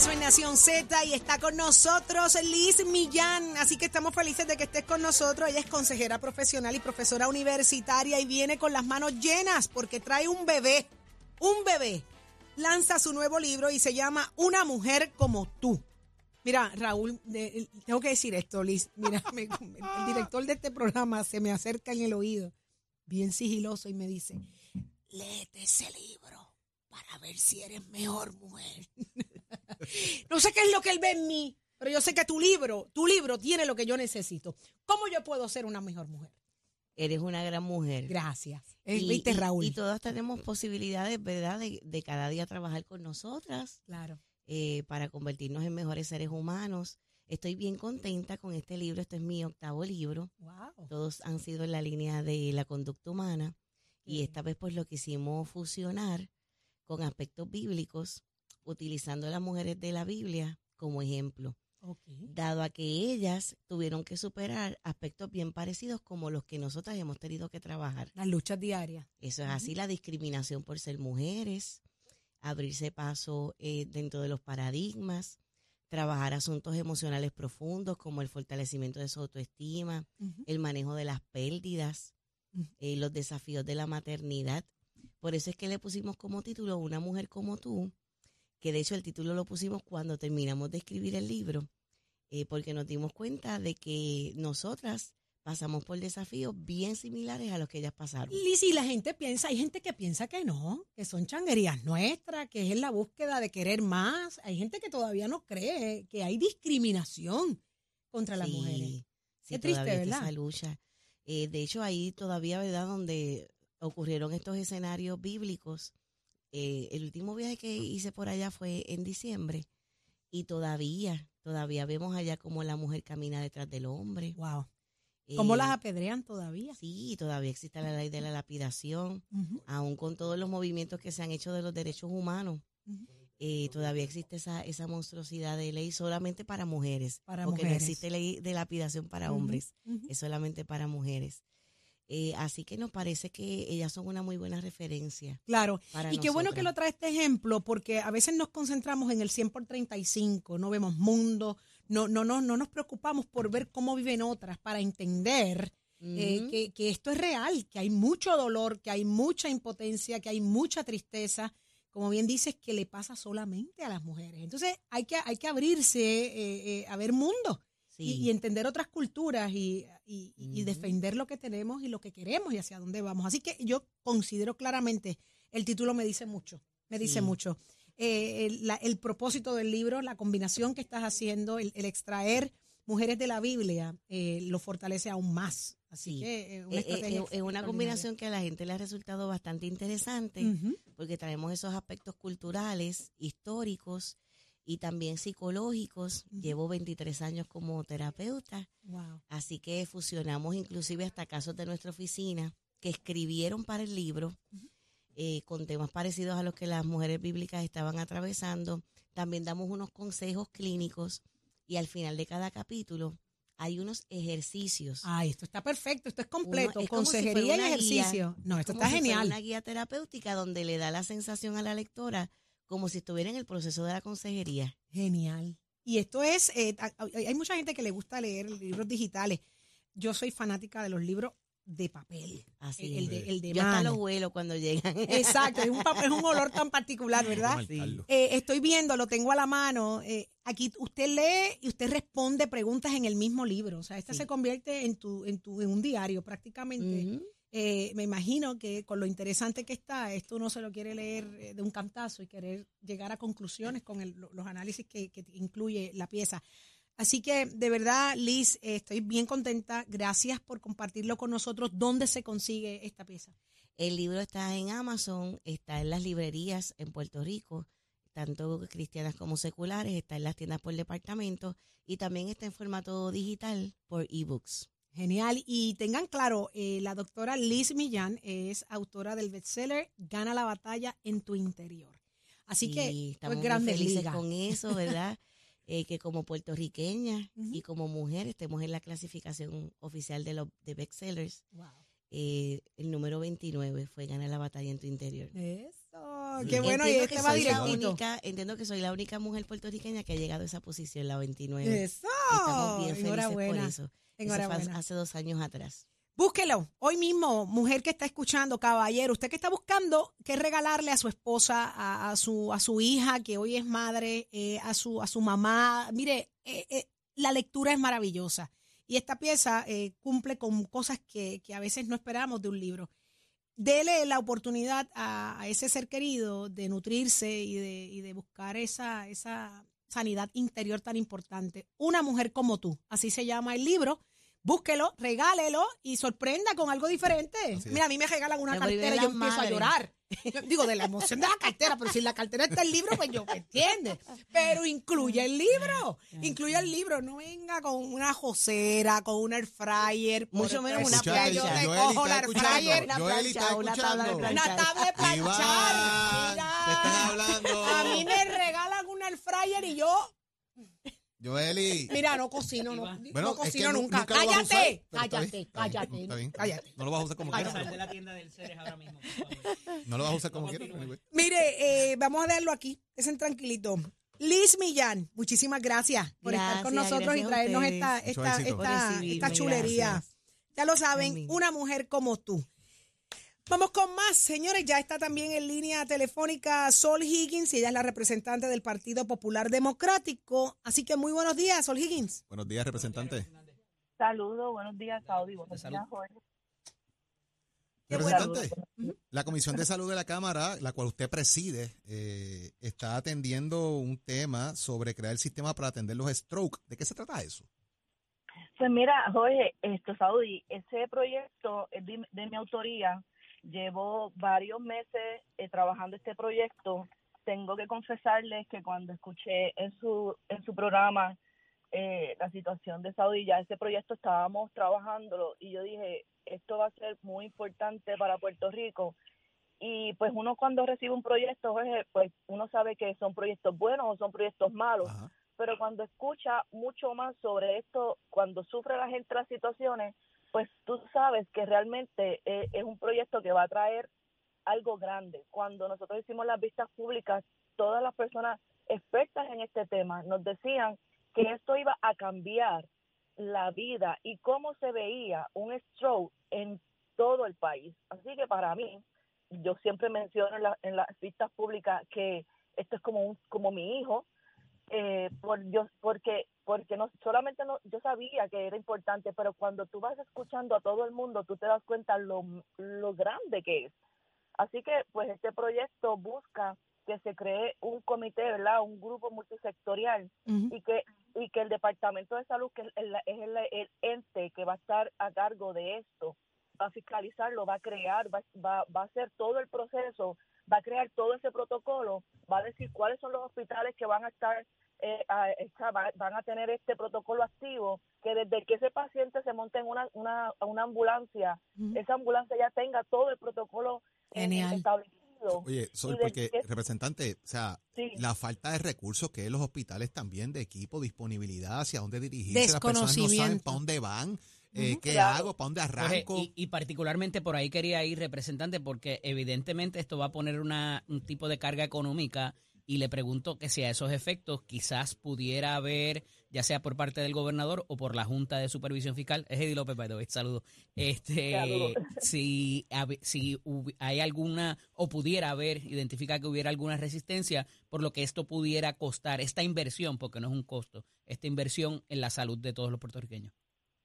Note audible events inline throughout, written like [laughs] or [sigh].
Regreso en Nación Z y está con nosotros Liz Millán. Así que estamos felices de que estés con nosotros. Ella es consejera profesional y profesora universitaria y viene con las manos llenas porque trae un bebé. Un bebé. Lanza su nuevo libro y se llama Una mujer como tú. Mira, Raúl, tengo que decir esto, Liz. Mira, [laughs] el director de este programa se me acerca en el oído, bien sigiloso, y me dice, léete ese libro para ver si eres mejor mujer. [laughs] no sé qué es lo que él ve en mí, pero yo sé que tu libro, tu libro tiene lo que yo necesito. ¿Cómo yo puedo ser una mejor mujer? Eres una gran mujer. Gracias. Eh, Y- ¿Viste, Raúl? Y todas tenemos posibilidades, ¿verdad?, de, de cada día trabajar con nosotras claro. eh, para convertirnos en mejores seres humanos. Estoy bien contenta con este libro. Este es mi octavo libro. Wow. Todos han sido en la línea de la conducta humana. Y esta vez, pues, lo quisimos fusionar con aspectos bíblicos, utilizando a las mujeres de la Biblia como ejemplo. Dado a que ellas tuvieron que superar aspectos bien parecidos como los que nosotras hemos tenido que trabajar. Las luchas diarias. Eso es así, la discriminación por ser mujeres, abrirse paso eh, dentro de los paradigmas, trabajar asuntos emocionales profundos como el fortalecimiento de su autoestima, el manejo de las pérdidas, eh, los desafíos de la maternidad. Por eso es que le pusimos como título Una mujer como tú, que de hecho el título lo pusimos cuando terminamos de escribir el libro, eh, porque nos dimos cuenta de que nosotras pasamos por desafíos bien similares a los que ellas pasaron. Liz, y la gente piensa, hay gente que piensa que no, que son changuerías nuestras, que es la búsqueda de querer más. Hay gente que todavía no cree que hay discriminación contra las mujeres. sí, Qué triste, ¿verdad? esa lucha. Eh, de hecho, ahí todavía, ¿verdad? Donde ocurrieron estos escenarios bíblicos. Eh, el último viaje que hice por allá fue en diciembre y todavía, todavía vemos allá como la mujer camina detrás del hombre. Wow. ¿Cómo Eh, las apedrean todavía? Sí, todavía existe la ley de la lapidación, Ujú, aún con todos los movimientos que se han hecho de los derechos humanos. eh, todavía existe esa, esa monstruosidad de ley solamente para mujeres. Para porque mujeres. no existe ley de lapidación para hombres, es solamente para mujeres. Eh, así que nos parece que ellas son una muy buena referencia. Claro. Y qué bueno que lo trae este ejemplo, porque a veces nos concentramos en el 100 por 35, no vemos mundo, no, no, no, no nos preocupamos por ver cómo viven otras, para entender eh, que, que esto es real, que hay mucho dolor, que hay mucha impotencia, que hay mucha tristeza, como bien dices, que le pasa solamente a las mujeres. Entonces hay que, hay que abrirse eh, eh, a ver mundo Sí. y entender otras culturas y, y- defender lo que tenemos y lo que queremos y hacia dónde vamos. Así que yo considero claramente, el título me dice mucho, me dice mucho. Eh, el, la- el propósito del libro, la combinación que estás haciendo, el, el extraer mujeres de la Biblia, eh, lo fortalece aún más. Así Sí. que eh, una Eh, es una combinación que a la gente le ha resultado bastante interesante porque traemos esos aspectos culturales, históricos y también psicológicos. Llevo 23 años como terapeuta Wow. Así que fusionamos inclusive hasta casos de nuestra oficina que escribieron para el libro eh, con temas parecidos a los que las mujeres bíblicas estaban atravesando. También damos unos consejos clínicos y al final de cada capítulo hay unos ejercicios. Ay, esto está perfecto, esto es completo, Uno- es si consejería y una guía, ejercicio. no, esto está si genial. Una guía terapéutica donde le da la sensación a la lectora como si estuviera en el proceso de la consejería. Genial. Y esto es, eh, hay mucha gente que le gusta leer libros digitales. Yo soy fanática de los libros de papel. Así el, es. de, el de Yo hasta los vuelo cuando llegan. Exacto, es un, papel, es un olor tan particular, ¿verdad? Sí. Eh, estoy viendo, lo tengo a la mano. eh, aquí usted lee y usted responde preguntas en el mismo libro. O sea, esta Sí. se convierte en tu, en tu, en un diario prácticamente. Ujú. Eh, me imagino que con lo interesante que está, esto uno se lo quiere leer eh, de un cantazo y querer llegar a conclusiones con el- lo- los análisis que, que incluye la pieza. Así que, de verdad, Liz, eh, estoy bien contenta. Gracias por compartirlo con nosotros. ¿Dónde se consigue esta pieza? El libro está en Amazon, está en las librerías en Puerto Rico, tanto cristianas como seculares, está en las tiendas por departamento y también está en formato digital por ebooks. Genial. Y tengan claro, eh, la doctora Liz Millán es autora del bestseller Gana la batalla en tu interior. Así Y que, estamos pues, muy felices con eso, [laughs] ¿verdad? Eh, que como puertorriqueña y como mujer estemos en la clasificación oficial de los de bestsellers. Wow. Eh, el número 29 fue Gana la batalla en tu interior. Eso. Qué bueno. Y Entiendo este que va soy la directito. única, entiendo que soy la única mujer puertorriqueña que ha llegado a esa posición, la 29. Eso. Estamos bien felices por eso. Enhorabuena. hace dos años atrás. Búsquelo hoy mismo, mujer que está escuchando, caballero, usted que está buscando qué regalarle a su esposa, a, a su, a su hija que hoy es madre, eh, a, su, a su mamá. Mire, eh, eh, la lectura es maravillosa y esta pieza cumple con cosas que, que a veces no esperamos de un libro. Dele la oportunidad a, a ese ser querido de nutrirse y de, y de buscar esa, esa sanidad interior tan importante. Una mujer como tú, así se llama el libro. Búsquelo, regálelo y sorprenda con algo diferente. Mira, a mí me regalan una Me cartera y yo empiezo a llorar. [laughs] Yo digo, de la emoción de la cartera, pero si en la cartera está el libro, pues yo, ¿me entiendes? Pero incluye el libro, incluye el libro, no venga con una josera, con un air fryer. Mucho menos una Escuchaste, yo te cojo la air fryer, una plancha, tabla de planchar. una tabla de planchar. Mira. te están hablando. A mí me regalan un air fryer y yo, Joeli. mira, no cocino, no, Bueno, no es que cocino nu- nunca. usar, Cállate, cállate, bien, está bien, cállate, cállate. No lo vas a usar como quieras. Sal de la tienda del Ceres ahora mismo. por favor. No lo vas a usar como quieras. Mire, eh, vamos a leerlo aquí, estén tranquilito. Liz Millán, muchísimas gracias por estar con nosotros y traernos esta, esta, esta, chulería. gracias. Ya lo saben, una mujer como tú. Vamos con más, señores. Ya está también en línea telefónica Sol Higgins y ella es la representante del Partido Popular Democrático. Así que muy buenos días, Sol Higgins. Buenos días, representante. Saludos, buenos días, Saudi. Buenos días, Jorge. Representante, la Comisión de Salud de la Cámara, la cual usted preside, eh, está atendiendo un tema sobre crear el sistema para atender los stroke. ¿De qué se trata eso? Pues mira, Jorge, esto, Saudi, ese proyecto es de, de mi autoría. Llevo varios meses eh, trabajando este proyecto. Tengo que confesarles que cuando escuché en su, en su programa eh, la situación de Saudi, ya ese proyecto estábamos trabajándolo y yo dije, esto va a ser muy importante para Puerto Rico. Y pues uno cuando recibe un proyecto, Jorge, pues uno sabe que son proyectos buenos o son proyectos malos. Ajá. pero cuando escucha mucho más sobre esto, cuando sufre la gente las situaciones, pues tú sabes que realmente eh, es un proyecto que va a traer algo grande. Cuando nosotros hicimos las vistas públicas, todas las personas expertas en este tema nos decían que esto iba a cambiar la vida y cómo se veía un stroke en todo el país. Así que para mí, yo siempre menciono en, la- las vistas públicas que esto es como un, como mi hijo, eh, por porque porque no solamente no yo sabía que era importante pero cuando tú vas escuchando a todo el mundo tú te das cuenta lo, lo grande que es. Así que pues este proyecto busca que se cree un comité verdad un grupo multisectorial y que y que el departamento de salud que es el, el, el ente que va a estar a cargo de esto va a fiscalizarlo va a crear va, va, va a hacer todo el proceso va a crear todo ese protocolo va a decir cuáles son los hospitales que van a estar eh, a- esta- va- van a tener este protocolo activo que desde que ese paciente se monte en una, una, una ambulancia esa ambulancia ya tenga todo el protocolo eh, Genial. establecido Oye, Sol, porque, que- representante, o sea, Sí. la falta de recursos que hay en los hospitales también, de equipo, disponibilidad, hacia dónde dirigirse, las personas no saben para dónde van, eh, qué Claro. hago, para dónde Jorge, arranco. y, y particularmente por ahí quería ir representante porque evidentemente esto va a poner una, un tipo de carga económica y le pregunto que si a esos efectos quizás pudiera haber, ya sea por parte del gobernador o por la Junta de Supervisión Fiscal, es Eddie López, by saludos. Este, Saludos. [laughs] si, si hay alguna o pudiera haber, identifica que hubiera alguna resistencia por lo que esto pudiera costar, esta inversión, porque no es un costo, esta inversión en la salud de todos los puertorriqueños.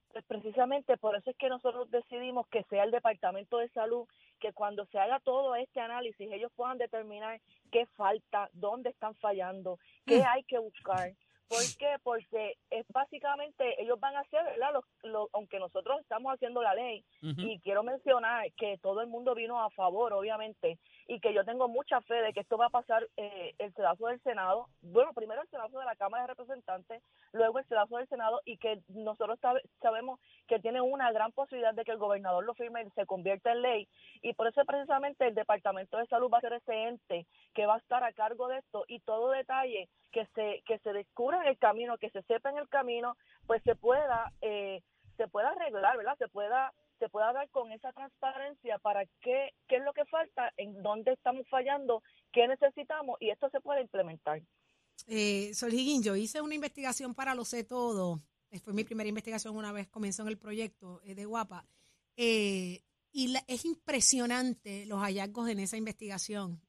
Pues precisamente por eso es que nosotros decidimos que sea el Departamento de Salud que cuando se haga todo este análisis ellos puedan determinar qué falta, dónde están fallando, qué hay que buscar, ¿Por qué? Porque es básicamente, ellos van a hacer, ¿verdad? Lo, lo- aunque nosotros estamos haciendo la ley, y quiero mencionar que todo el mundo vino a favor, obviamente, y que yo tengo mucha fe de que esto va a pasar eh, el sedazo del Senado, bueno, primero el sedazo de la Cámara de Representantes, luego el sedazo del Senado, y que nosotros sabe- sabemos que tiene una gran posibilidad de que el gobernador lo firme y se convierta en ley, y por eso precisamente el Departamento de Salud va a ser ese ente que va a estar a cargo de esto, y todo detalle que se, que se descubra en el camino, que se sepa en el camino, pues se pueda... Eh, se pueda arreglar, ¿verdad? Se pueda se pueda dar con esa transparencia para qué, qué es lo que falta, en dónde estamos fallando, qué necesitamos y esto se puede implementar. Eh, Sol Higgins, yo hice una investigación para Lo Sé Todo. Eh, Fue mi primera investigación una vez comenzó en el proyecto eh, de Guapa. Eh, y es impresionante los hallazgos en esa investigación.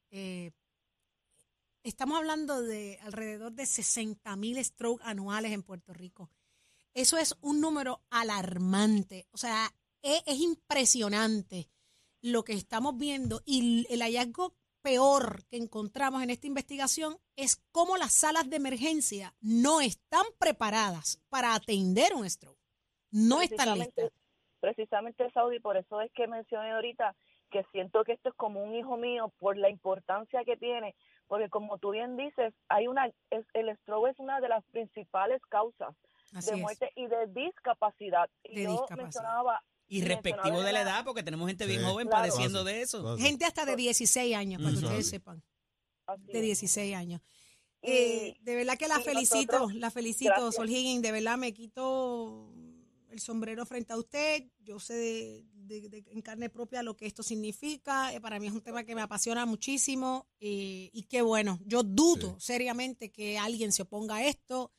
Estamos hablando de alrededor de 60 mil strokes anuales en Puerto Rico. Eso es un número alarmante. O sea, es, es impresionante lo que estamos viendo. Y el hallazgo peor que encontramos en esta investigación es cómo las salas de emergencia no están preparadas para atender un stroke. No están listas. Precisamente, Saudi, por eso es que mencioné ahorita que siento que esto es como un hijo mío por la importancia que tiene, porque como tú bien dices, hay una es- el stroke es una de las principales causas Así de es. muerte y de discapacidad. Y De yo discapacidad. mencionaba Y respectivo de la edad, porque tenemos gente bien Sí. joven Claro. padeciendo de eso. Gente hasta de 16 años, para que ustedes sepan. así De es. 16 años. Y- Eh, de verdad que la felicito, nosotros- la felicito, Gracias. Sol Higgins, de verdad me quito el sombrero frente a usted. Yo sé de, de- de- en carne propia lo que esto significa. Eh, para mí es un tema que me apasiona muchísimo eh, y qué bueno. Yo dudo seriamente que alguien se oponga a esto.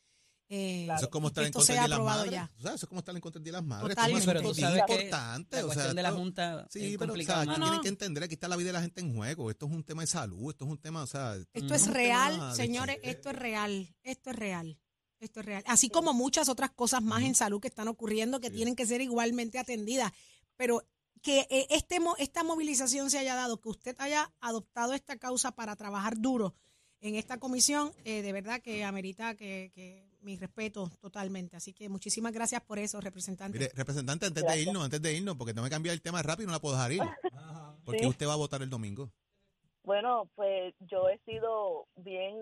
eh, Eso es como estar en esto contra sea de las aprobado madres. ya. O sea, eso es como estar en contra de las madres. Totalmente. Es Pero tú sabes que importante. la o sea, cuestión de la Junta Sí, es pero o sea, aquí No, tienen no. que entender, aquí está la vida de la gente en juego. Esto es un tema de salud, esto es un tema, o sea, Esto es un real, señores, esto es real, esto es real, esto es real. Así como muchas otras cosas más en salud que están ocurriendo que Sí. tienen que ser igualmente atendidas. Pero que eh, este, mo- esta movilización se haya dado, que usted haya adoptado esta causa para trabajar duro en esta comisión, eh, de verdad que amerita que, que mi respeto totalmente. Así que muchísimas gracias por eso, representante. Mire, representante, antes de irnos, antes de irnos, porque tengo que cambiar el tema rápido y no la puedo dejar ir. Porque Sí. usted va a votar el domingo. Bueno, pues yo he sido bien,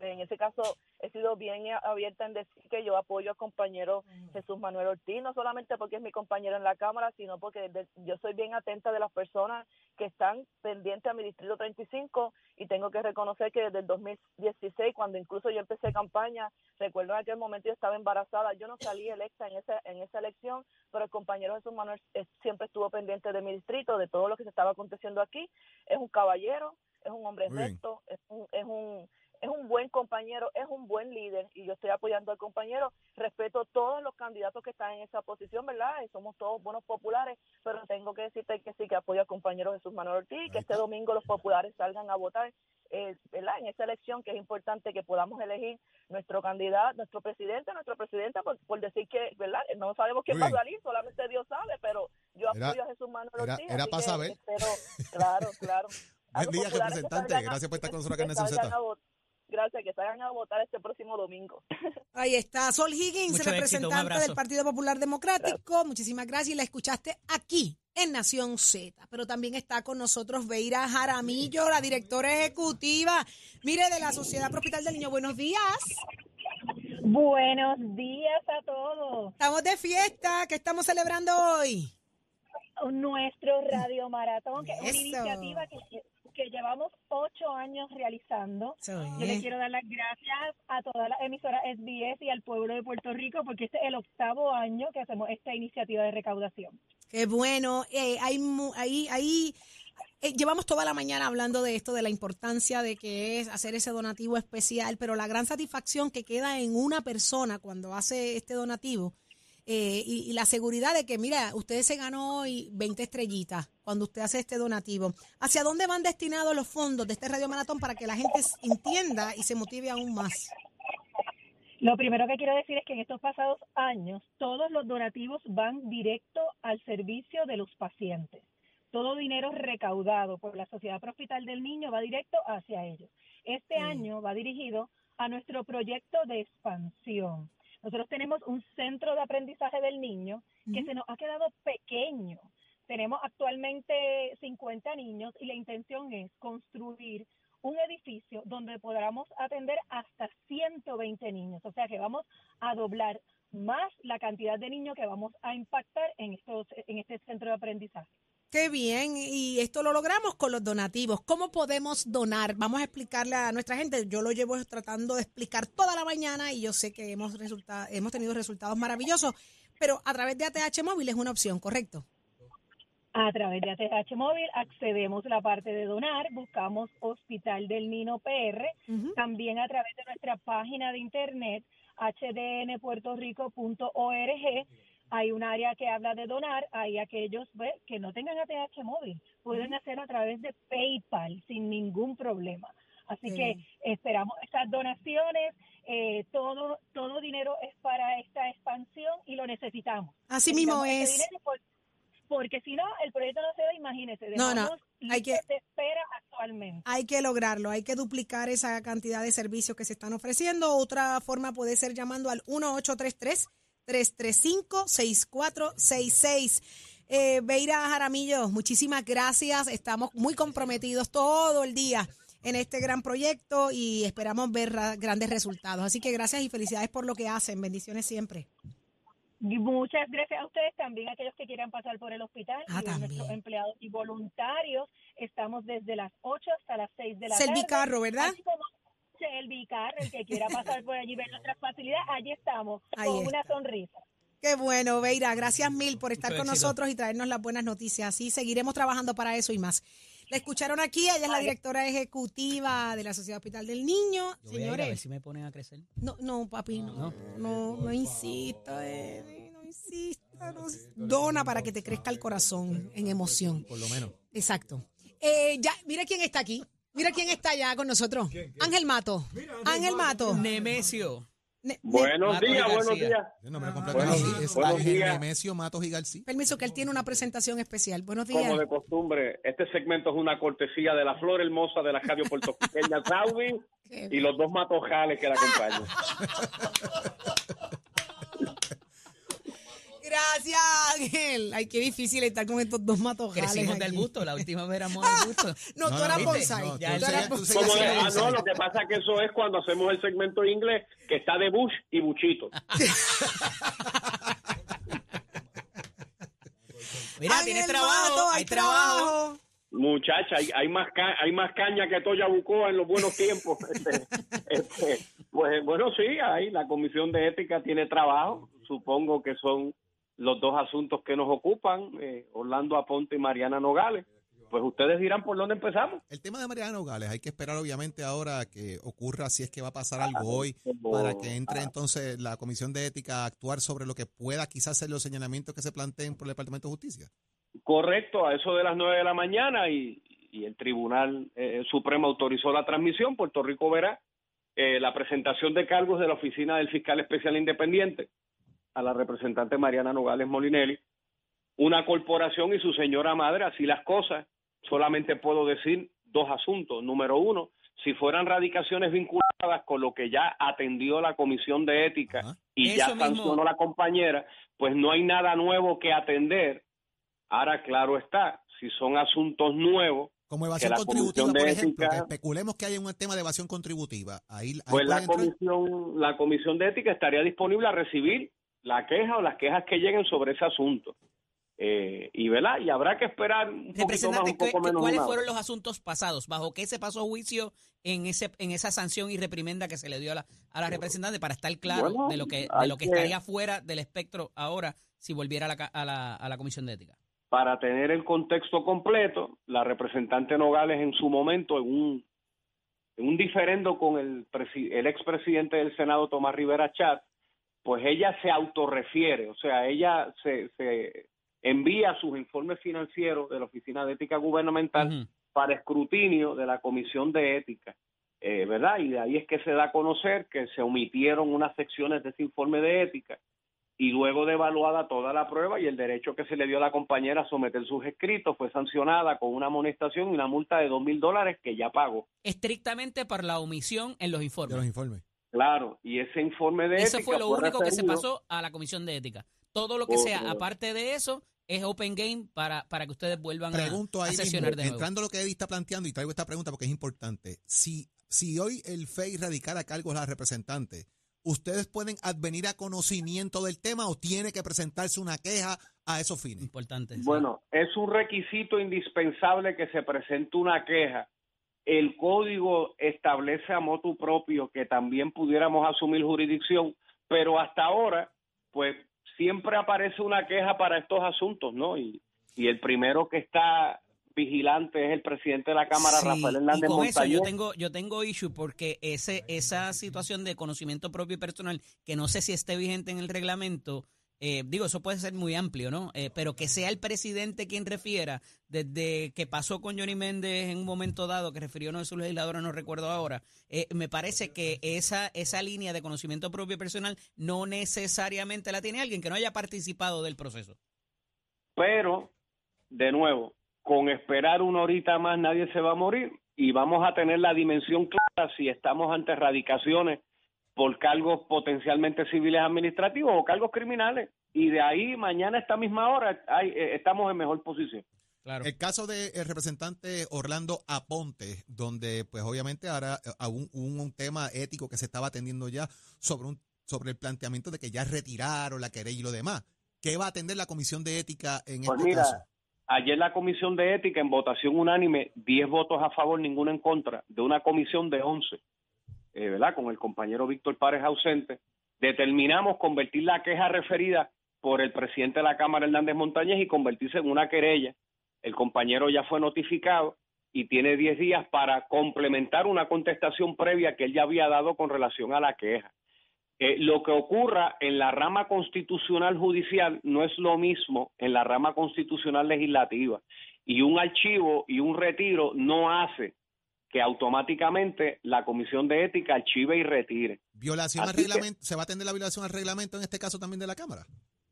en ese caso, he sido bien abierta en decir que yo apoyo al compañero Jesús Manuel Ortiz, no solamente porque es mi compañero en la Cámara, sino porque de- yo soy bien atenta de las personas que están pendientes a mi distrito 35 y tengo que reconocer que desde el 2016, cuando incluso yo empecé campaña, recuerdo en aquel momento yo estaba embarazada, yo no salí electa en esa, en esa elección, pero el compañero Jesús Manuel siempre estuvo pendiente de mi distrito, de todo lo que se estaba aconteciendo aquí, es un caballero, es un hombre recto, es un, es un es un buen compañero, es un buen líder y yo estoy apoyando al compañero. Respeto todos los candidatos que están en esa posición, ¿verdad? Y somos todos buenos populares, pero tengo que decirte que sí que apoyo al compañero Jesús Manuel Ortiz y que este domingo los populares salgan a votar, eh, ¿verdad? En esa elección que es importante que podamos elegir nuestro candidato, nuestro presidente, nuestra presidenta, por, por decir que, ¿verdad? No sabemos quién va a salir, solamente Dios sabe, pero yo Era- apoyo a Jesús Manuel Ortiz. era así pa' que saber. espero- claro, claro. [laughs] Buen día, representante. Gracias por estar con nosotros acá en que Gracias, que salgan a votar este próximo domingo. [laughs] Ahí está, Sol Higgins, Mucho representante del Partido Popular Democrático. Muchísimas gracias y la escuchaste aquí en Nación Z. Pero también está con nosotros Veira Jaramillo, la directora ejecutiva, mire, de la Sociedad Propital del Niño. Buenos días. Buenos días a todos. Estamos de fiesta. ¿Qué estamos celebrando hoy? Nuestro Radio Maratón, que es una iniciativa que, que llevamos ocho años realizando. Yo le quiero dar las gracias a toda la emisora SBS y al pueblo de Puerto Rico porque este es el octavo año que hacemos esta iniciativa de recaudación. Qué bueno. Eh, hay, ahí, ahí, eh, llevamos toda la mañana hablando de esto, de la importancia de que es hacer ese donativo especial, pero la gran satisfacción que queda en una persona cuando hace este donativo eh, y, y la seguridad de que, mira, usted se ganó hoy 20 estrellitas cuando usted hace este donativo. ¿Hacia dónde van destinados los fondos de este Radio Maratón para que la gente entienda y se motive aún más? Lo primero que quiero decir es que en estos pasados años todos los donativos van directo al servicio de los pacientes. Todo dinero recaudado por la Sociedad Pro Hospital del Niño va directo hacia ellos. Este Mm. año va dirigido a nuestro proyecto de expansión. Nosotros tenemos un centro de aprendizaje del niño que se nos ha quedado pequeño. Tenemos actualmente 50 niños y la intención es construir un edificio donde podamos atender hasta 120 niños. O sea que vamos a doblar más la cantidad de niños que vamos a impactar en, estos, en este centro de aprendizaje. Qué bien, y esto lo logramos con los donativos. ¿Cómo podemos donar? Vamos a explicarle a nuestra gente. Yo lo llevo tratando de explicar toda la mañana y yo sé que hemos, resulta- hemos tenido resultados maravillosos, pero a través de ATH Móvil es una opción, ¿correcto? A través de ATH Móvil accedemos a la parte de donar, buscamos Hospital del Nino PR, también a través de nuestra página de internet hdnpuertorico.org hay un área que habla de donar, hay aquellos pues, que no tengan ATH móvil, pueden hacerlo a través de PayPal sin ningún problema. Así que esperamos estas donaciones, eh, todo todo dinero es para esta expansión y lo necesitamos. Así mismo Necesitamos es. por- porque si no, el proyecto no se da, imagínese, No, no, hay que- de espera actualmente. Hay que lograrlo, hay que duplicar esa cantidad de servicios que se están ofreciendo. Otra forma puede ser llamando al 1833-335-6466. Eh, Beira Jaramillo, muchísimas gracias. Estamos muy comprometidos todo el día en este gran proyecto y esperamos ver ra- grandes resultados. Así que gracias y felicidades por lo que hacen. Bendiciones siempre. Y Muchas gracias a ustedes también, aquellos que quieran pasar por el hospital Ah, y a nuestros empleados y voluntarios. Estamos desde las 8 hasta las 6 de la Servicarro, tarde. ¿verdad? Así como Servicarro, el que quiera [laughs] pasar por allí y ver nuestras facilidades, allí estamos, Ahí con está. una sonrisa. Qué bueno, Beira. Gracias mil por estar con nosotros y traernos las buenas noticias. Así seguiremos trabajando para eso y más. La escucharon aquí, ella es la directora ejecutiva de la Sociedad Hospital del Niño. Yo voy a ir a ver Señores, si me ponen a crecer. no, no, papi, no, No. no, no insista. no- dona para que te crezca el corazón en emoción. Por lo menos. Exacto. Eh, ya, mira quién está aquí. Mira quién está ya con nosotros. Ángel Mato. Ángel Mato. Nemesio. Ne- ne- Buenos días, buenos días. Buenos es- días. Buenos. Nemesio Matos y García. Permiso que él tiene una presentación especial. Buenos días. Como de costumbre, este segmento es una cortesía de la flor hermosa de la radio puertorriqueña [laughs] Saudi y los dos matojales que la acompañan. [laughs] Gracias, Ángel. Ay, qué difícil estar con estos dos matojales Crecimos del busto, la última vez éramos del busto. [laughs] No, No, tú eras bonsai. No, Tú tú eras seguías- tú bonsai. seguías Como de- siendo ah, no, lo que pasa es que eso es cuando hacemos el segmento inglés que está de Bush y Buchito. [laughs] Mira, Ángel tienes trabajo, Mato, hay trabajo. Muchacha, hay, hay más ca- hay más caña que Toya Bucoa en los buenos tiempos. [laughs] Este, este, pues bueno, sí, ahí la Comisión de Ética tiene trabajo. Supongo que son los dos asuntos que nos ocupan, eh, Orlando Aponte y Mariana Nogales. Pues ustedes dirán por dónde empezamos. El tema de Mariana Nogales, hay que esperar obviamente ahora que ocurra, si es que va a pasar algo hoy, para que entre entonces la Comisión de Ética a actuar sobre lo que pueda quizás ser los señalamientos que se planteen por el Departamento de Justicia. Correcto, a eso de las nueve de la mañana y, y el Tribunal eh, Supremo autorizó la transmisión. Puerto Rico verá eh, la presentación de cargos de la Oficina del Fiscal Especial Independiente a la representante Mariana Nogales Molinelli, una corporación y su señora madre, así las cosas. Solamente puedo decir dos asuntos. Número uno, si fueran radicaciones vinculadas con lo que ya atendió la Comisión de Ética Ajá. y Eso ya mismo. sancionó la compañera, pues no hay nada nuevo que atender. Ahora, claro está, si son asuntos nuevos, Como evasión la contributiva, por ejemplo, Ética- que especulemos que hay un tema de evasión contributiva. Ahí, ahí pues la entrar- comisión, la comisión de ética estaría disponible a recibir la queja o las quejas que lleguen sobre ese asunto. Eh, y ¿verdad? y habrá que esperar un poquito más, Representante, un poco ¿qué- menos. ¿cuáles fueron los asuntos pasados? ¿Bajo qué se pasó juicio en ese en esa sanción y reprimenda que se le dio a la, a la representante para estar claro Bueno, de lo que de lo que que- estaría fuera del espectro ahora si volviera a la, a la, a la Comisión de Ética? Para tener el contexto completo, la representante Nogales en su momento, en un, en un diferendo con el, presi- el expresidente del Senado, Tomás Rivera Chat, pues ella se autorrefiere, o sea, ella se, se envía sus informes financieros de la Oficina de Ética Gubernamental para escrutinio de la Comisión de Ética, eh, ¿verdad? Y de ahí es que se da a conocer que se omitieron unas secciones de ese informe de ética y luego de evaluada toda la prueba y el derecho que se le dio a la compañera a someter sus escritos fue sancionada con una amonestación y una multa de dos mil dólares que ya pagó. Estrictamente por la omisión en los de informes. los informes. Claro, y ese informe de Eso ética fue lo único que se pasó a la comisión de ética. Todo lo que sea aparte de eso es open game para, para que ustedes vuelvan a, Pregunto a ahí mismo, sesionar de nuevo. entrando a lo que Eddie está planteando, y traigo esta pregunta porque es importante. Si, si hoy el FEI radicara cargos a la representante, ¿ustedes pueden advenir a conocimiento del tema o tiene que presentarse una queja a esos fines? Importante. Bueno, es un requisito indispensable que se presente una queja. El código establece a motu propio que también pudiéramos asumir jurisdicción, pero hasta ahora, pues siempre aparece una queja para estos asuntos, ¿no? Y, y el primero que está vigilante es el presidente de la Cámara, Sí, Rafael y Hernández con eso yo tengo, yo tengo issue porque ese, esa situación de conocimiento propio y personal, que no sé si esté vigente en el reglamento, eh, digo, eso puede ser muy amplio, ¿no? Eh, pero que sea el presidente quien refiera, desde que pasó con Johnny Méndez en un momento dado, que refirió uno de sus legisladores, no recuerdo ahora, eh, me parece que esa, esa línea de conocimiento propio y personal no necesariamente la tiene alguien que no haya participado del proceso. pero de nuevo, con esperar una horita más nadie se va a morir y vamos a tener la dimensión clara si estamos ante radicaciones por cargos potencialmente civiles administrativos o cargos criminales y de ahí mañana a esta misma hora hay- eh, estamos en mejor posición. Claro. El caso del representante Orlando Aponte, donde pues obviamente ahora eh, aún hubo un tema ético que se estaba atendiendo ya sobre un sobre el planteamiento de que ya retiraron la querella y lo demás. ¿Qué va a atender la comisión de ética en Pues este mira, caso? ayer la comisión de ética en votación unánime, 10 votos a favor, ninguno en contra, de una comisión de 11, eh, ¿verdad? Con el compañero Víctor Párez ausente, determinamos convertir la queja referida por el presidente de la Cámara, Hernández Montañez, y convertirse en una querella. El compañero ya fue notificado y tiene 10 días para complementar una contestación previa que él ya había dado con relación a la queja. Eh, lo que ocurra en la rama constitucional judicial no es lo mismo en la rama constitucional legislativa. Y un archivo y un retiro no hace que automáticamente la Comisión de Ética archive y retire. ¿Violación al Así que- reglamento? ¿Se va a atender la violación al reglamento en este caso también de la Cámara?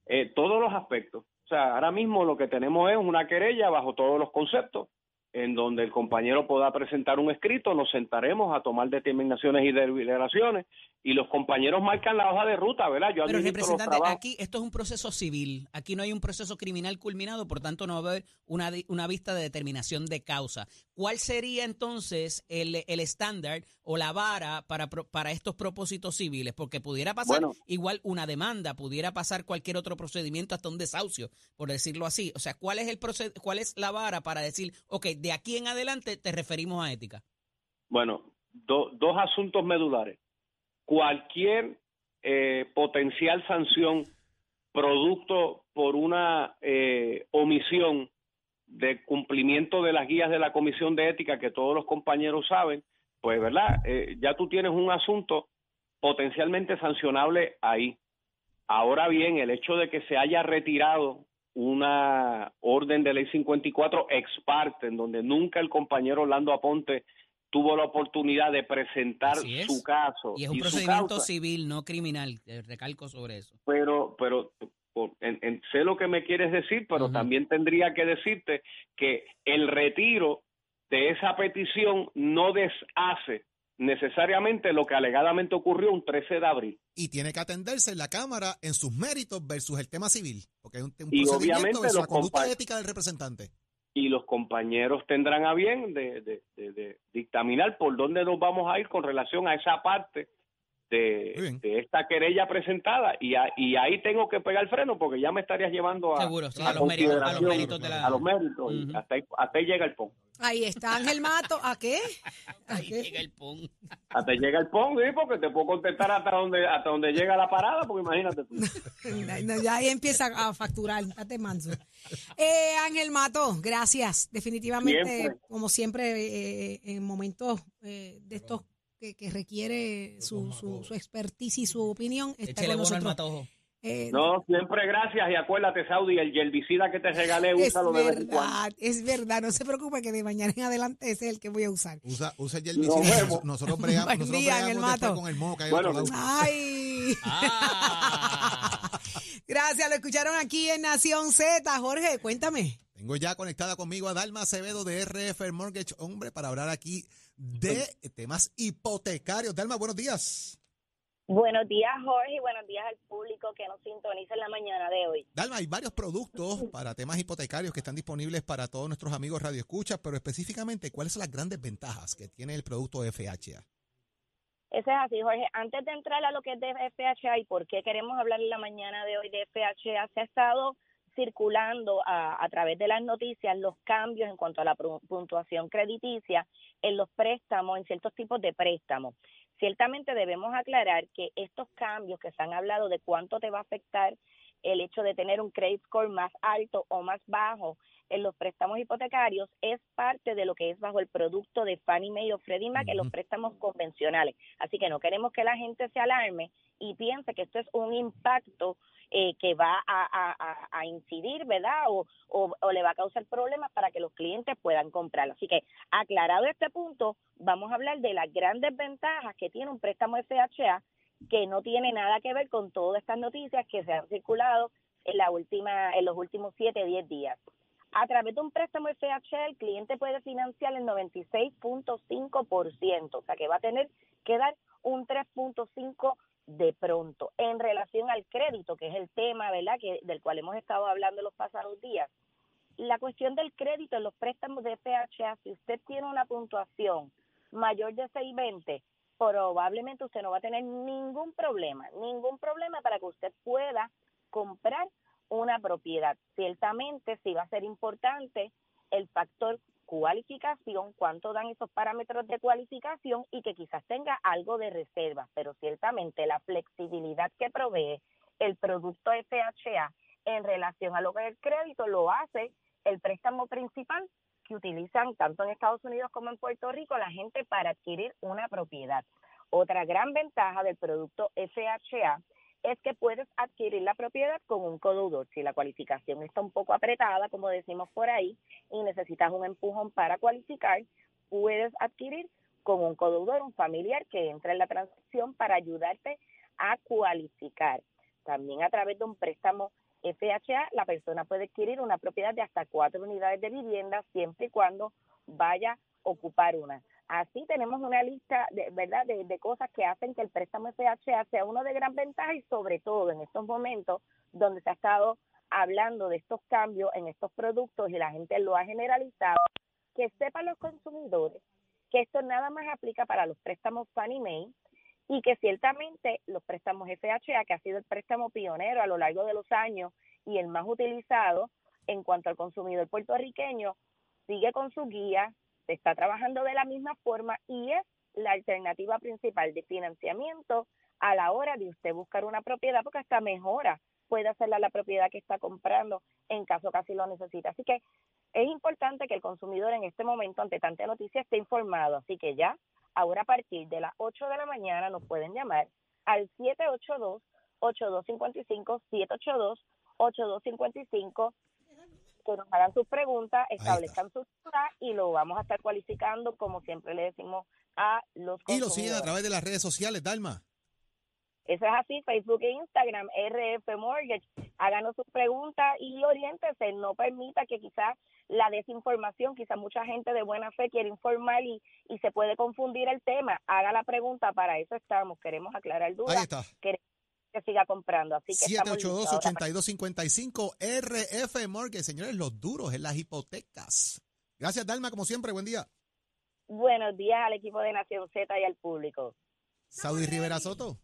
Eh, todos los aspectos. O sea, ahora mismo lo que tenemos es una querella bajo todos los conceptos, en donde el compañero pueda presentar un escrito, nos sentaremos a tomar determinaciones y deliberaciones, y los compañeros marcan la hoja de ruta, ¿verdad? Yo Pero representante, aquí esto es un proceso civil, aquí no hay un proceso criminal culminado, por tanto no va a haber una, una vista de determinación de causa. ¿Cuál sería entonces el, el estándar o la vara para, pro- para estos propósitos civiles? Porque pudiera pasar Bueno. igual una demanda, pudiera pasar cualquier otro procedimiento, hasta un desahucio, por decirlo así. O sea, ¿cuál es, el cuál es la vara para decir, ok, de aquí en adelante te referimos a ética? Bueno, do- dos asuntos medulares. Cualquier eh, potencial sanción producto por una eh, omisión de cumplimiento de las guías de la Comisión de Ética que todos los compañeros saben, pues, ¿verdad? Eh, ya tú tienes un asunto potencialmente sancionable ahí. Ahora bien, el hecho de que se haya retirado una orden de ley 54 ex parte, en donde nunca el compañero Orlando Aponte tuvo la oportunidad de presentar su caso Y es un procedimiento civil, no criminal. Eh, Recalco sobre eso. pero pero por- en- en- sé lo que me quieres decir, pero también tendría que decirte que el retiro de esa petición no deshace necesariamente lo que alegadamente ocurrió un 13 de abril. Y tiene que atenderse en la Cámara en sus méritos versus el tema civil, porque es un, un Y procedimiento la los conducta ética del representante. y los compañeros tendrán a bien de, de- de- de dictaminar por dónde nos vamos a ir con relación a esa parte de, esta querella presentada y, a- y ahí tengo que pegar el freno porque ya me estarías llevando a, Seguro, sí, a a los méritos, a los méritos de la... a los méritos, y hasta, ahí, hasta ahí llega el PON. Ahí está Ángel Mato. ¿A qué? ¿A Ahí qué? llega el pon. Hasta ahí llega el PON, ¿sí? porque te puedo contestar hasta donde hasta donde llega la parada, porque imagínate tú. [laughs] No, ya ahí empieza a facturar, date manso. Eh, Ángel Mato, gracias. Definitivamente, Siempre. como siempre, eh, en momentos eh, de estos que, que requiere su, su, su expertise y su opinión, está Échale con bono al nosotros. matojo. Eh, No, siempre gracias y acuérdate, Saudi, el herbicida que te regalé, es úsalo de vez en cuando. verdad, es verdad. No se preocupe que de mañana en adelante ese es el que voy a usar. Usa, usa el Nos herbicida. vemos. Nosotros bregamos, nosotros día, bregamos Mato. con el moho que hay Bueno, otro lado. Ay. Ah. [laughs] Gracias, lo escucharon aquí en Nación Z. Jorge, cuéntame. Tengo ya conectada conmigo a Dalma Acevedo de RF Mortgage, hombre, para hablar aquí de temas hipotecarios. Dalma, buenos días. Buenos días, Jorge, y buenos días al público que nos sintoniza en la mañana de hoy. Dalma, hay varios productos para temas hipotecarios que están disponibles para todos nuestros amigos Radio Escucha, pero específicamente, ¿cuáles son las grandes ventajas que tiene el producto FHA? Eso es así, Jorge. Antes de entrar a lo que es de FHA y por qué queremos hablar en la mañana de hoy de FHA, se ha estado circulando a, través de las noticias los cambios en cuanto a la puntuación crediticia en los préstamos, en ciertos tipos de préstamos. Ciertamente debemos aclarar que estos cambios que se han hablado de cuánto te va a afectar el hecho de tener un credit score más alto o más bajo en los préstamos hipotecarios es parte de lo que es bajo el producto de Fannie Mae o Freddie Mac en los préstamos convencionales. Así que no queremos que la gente se alarme y piense que esto es un impacto eh, que va a, a- a- a incidir, ¿verdad? O, o- o le va a causar problemas para que los clientes puedan comprarlo. Así que, aclarado este punto, vamos a hablar de las grandes ventajas que tiene un préstamo FHA que no tiene nada que ver con todas estas noticias que se han circulado en la última en los últimos 7, 10 días. A través de un préstamo FHA, el cliente puede financiar el 96.5%, o sea que va a tener que dar un 3.5% de pronto. En relación al crédito, que es el tema, ¿verdad?, que, del cual hemos estado hablando los pasados días, la cuestión del crédito en los préstamos de FHA, si usted tiene una puntuación mayor de 620, probablemente usted no va a tener ningún problema, ningún problema para que usted pueda comprar una propiedad. Ciertamente sí va a ser importante el factor cualificación, cuánto dan esos parámetros de cualificación y que quizás tenga algo de reserva, pero ciertamente la flexibilidad que provee el producto FHA en relación a lo que es el crédito lo hace el préstamo principal que utilizan tanto en Estados Unidos como en Puerto Rico la gente para adquirir una propiedad. Otra gran ventaja del producto FHA es que puedes adquirir la propiedad con un codeudor. Si la cualificación está un poco apretada, como decimos por ahí, y necesitas un empujón para cualificar, puedes adquirir con un codeudor, un familiar que entra en la transacción para ayudarte a cualificar. También a través de un préstamo FHA, la persona puede adquirir una propiedad de hasta cuatro unidades de vivienda siempre y cuando vaya a ocupar una. Así tenemos una lista de verdad de, de cosas que hacen que el préstamo FHA sea uno de gran ventaja y sobre todo en estos momentos donde se ha estado hablando de estos cambios en estos productos y la gente lo ha generalizado, que sepan los consumidores que esto nada más aplica para los préstamos Fannie Mae y que ciertamente los préstamos FHA, que ha sido el préstamo pionero a lo largo de los años y el más utilizado en cuanto al consumidor puertorriqueño, sigue con su guía, se está trabajando de la misma forma y es la alternativa principal de financiamiento a la hora de usted buscar una propiedad, porque hasta mejora puede hacerla la propiedad que está comprando en caso que así lo necesite. Así que es importante que el consumidor en este momento, ante tanta noticia, esté informado. Así que ya, ahora a partir de las 8 de la mañana, nos pueden llamar al 782-8255, 782-8255, que nos hagan sus preguntas, establezcan sus dudas y lo vamos a estar cualificando, como siempre le decimos a los Y lo siguen a través de las redes sociales, Dalma. Eso es así, Facebook e Instagram, RF Mortgage. Háganos sus preguntas y oriéntese. No permita que quizás la desinformación, quizás mucha gente de buena fe quiere informar y, y se puede confundir el tema. Haga la pregunta, para eso estamos. Queremos aclarar Ahí dudas, está. queremos que siga comprando. Así que estamos listos ahora para- 782-8255 RF Mortgage. Señores, los duros en las hipotecas. Gracias, Dalma, como siempre. Buen día. Buenos días al equipo de Nación Z y al público. Saudi Rivera Soto.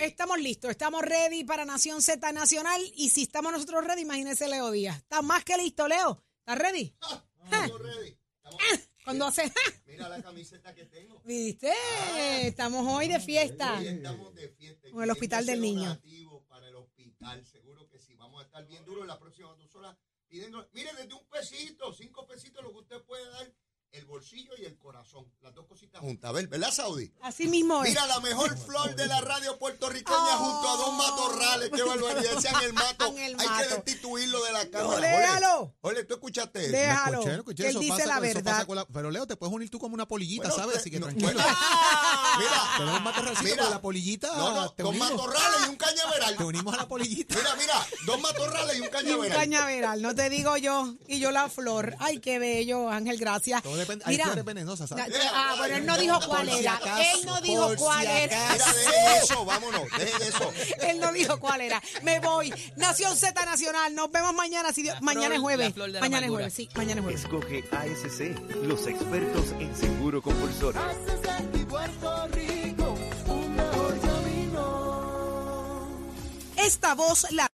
Estamos listos, estamos ready para Nación Z Nacional y si estamos nosotros ready, imagínese Leo Díaz. ¿Estás más que listo, Leo? ¿Estás ready? [laughs] Estamos ready. Estamos- Cuando hace... [laughs] Mira la camiseta que tengo. ¿Viste? Estamos hoy de fiesta. Hoy estamos de fiesta. Con el Hospital del Niño. Para el hospital, seguro que sí. Vamos a estar bien duros en las próximas dos horas pidiendo. Mire, desde un pesito, cinco pesitos, lo que usted puede dar, el bolsillo y el corazón. Las dos cositas juntas. A ver, ¿verdad, Saudi? Así mismo es. Mira, la mejor flor de la radio puertorriqueña Oh. junto a dos matorrales. Qué barbaridad. Ese el [laughs] mato. Hay Mato. que destituirlo de la No, cámara. déjalo. Ole, ole, tú escuchaste eso. Déjalo. Escuché, escuché, que él eso dice pasa la con- eso verdad. pasa con la- pero Leo, te puedes unir tú como una polillita, Bueno, ¿sabes? pues, Así que no, tranquilo. bueno. [laughs] Mira, Tenemos un matorralcito, Mira. pero la polillita. No, no, te con unimos. matorrales y un cañaveral. Te unimos a la polillita. Mira, mira, dos matorrales y un Y un cañaveral. cañaveral, no te digo yo. Y yo la flor. Ay, qué bello, Ángel, gracias. Todo depende. Hay Mira, flores venenosas, ah, bueno, él no no dijo Por cuál si era. acaso, Él no dijo por cuál si era. acaso. Mira, dejen eso, vámonos, dejen eso. [laughs] Él no dijo cuál era. Me voy. Nación Z Nacional. Nos vemos mañana. Si Dios- mañana flor- es jueves. de Mañana es jueves, sí. Mañana es jueves. Escoge ASC, los expertos en seguro compulsorio. Esta voz la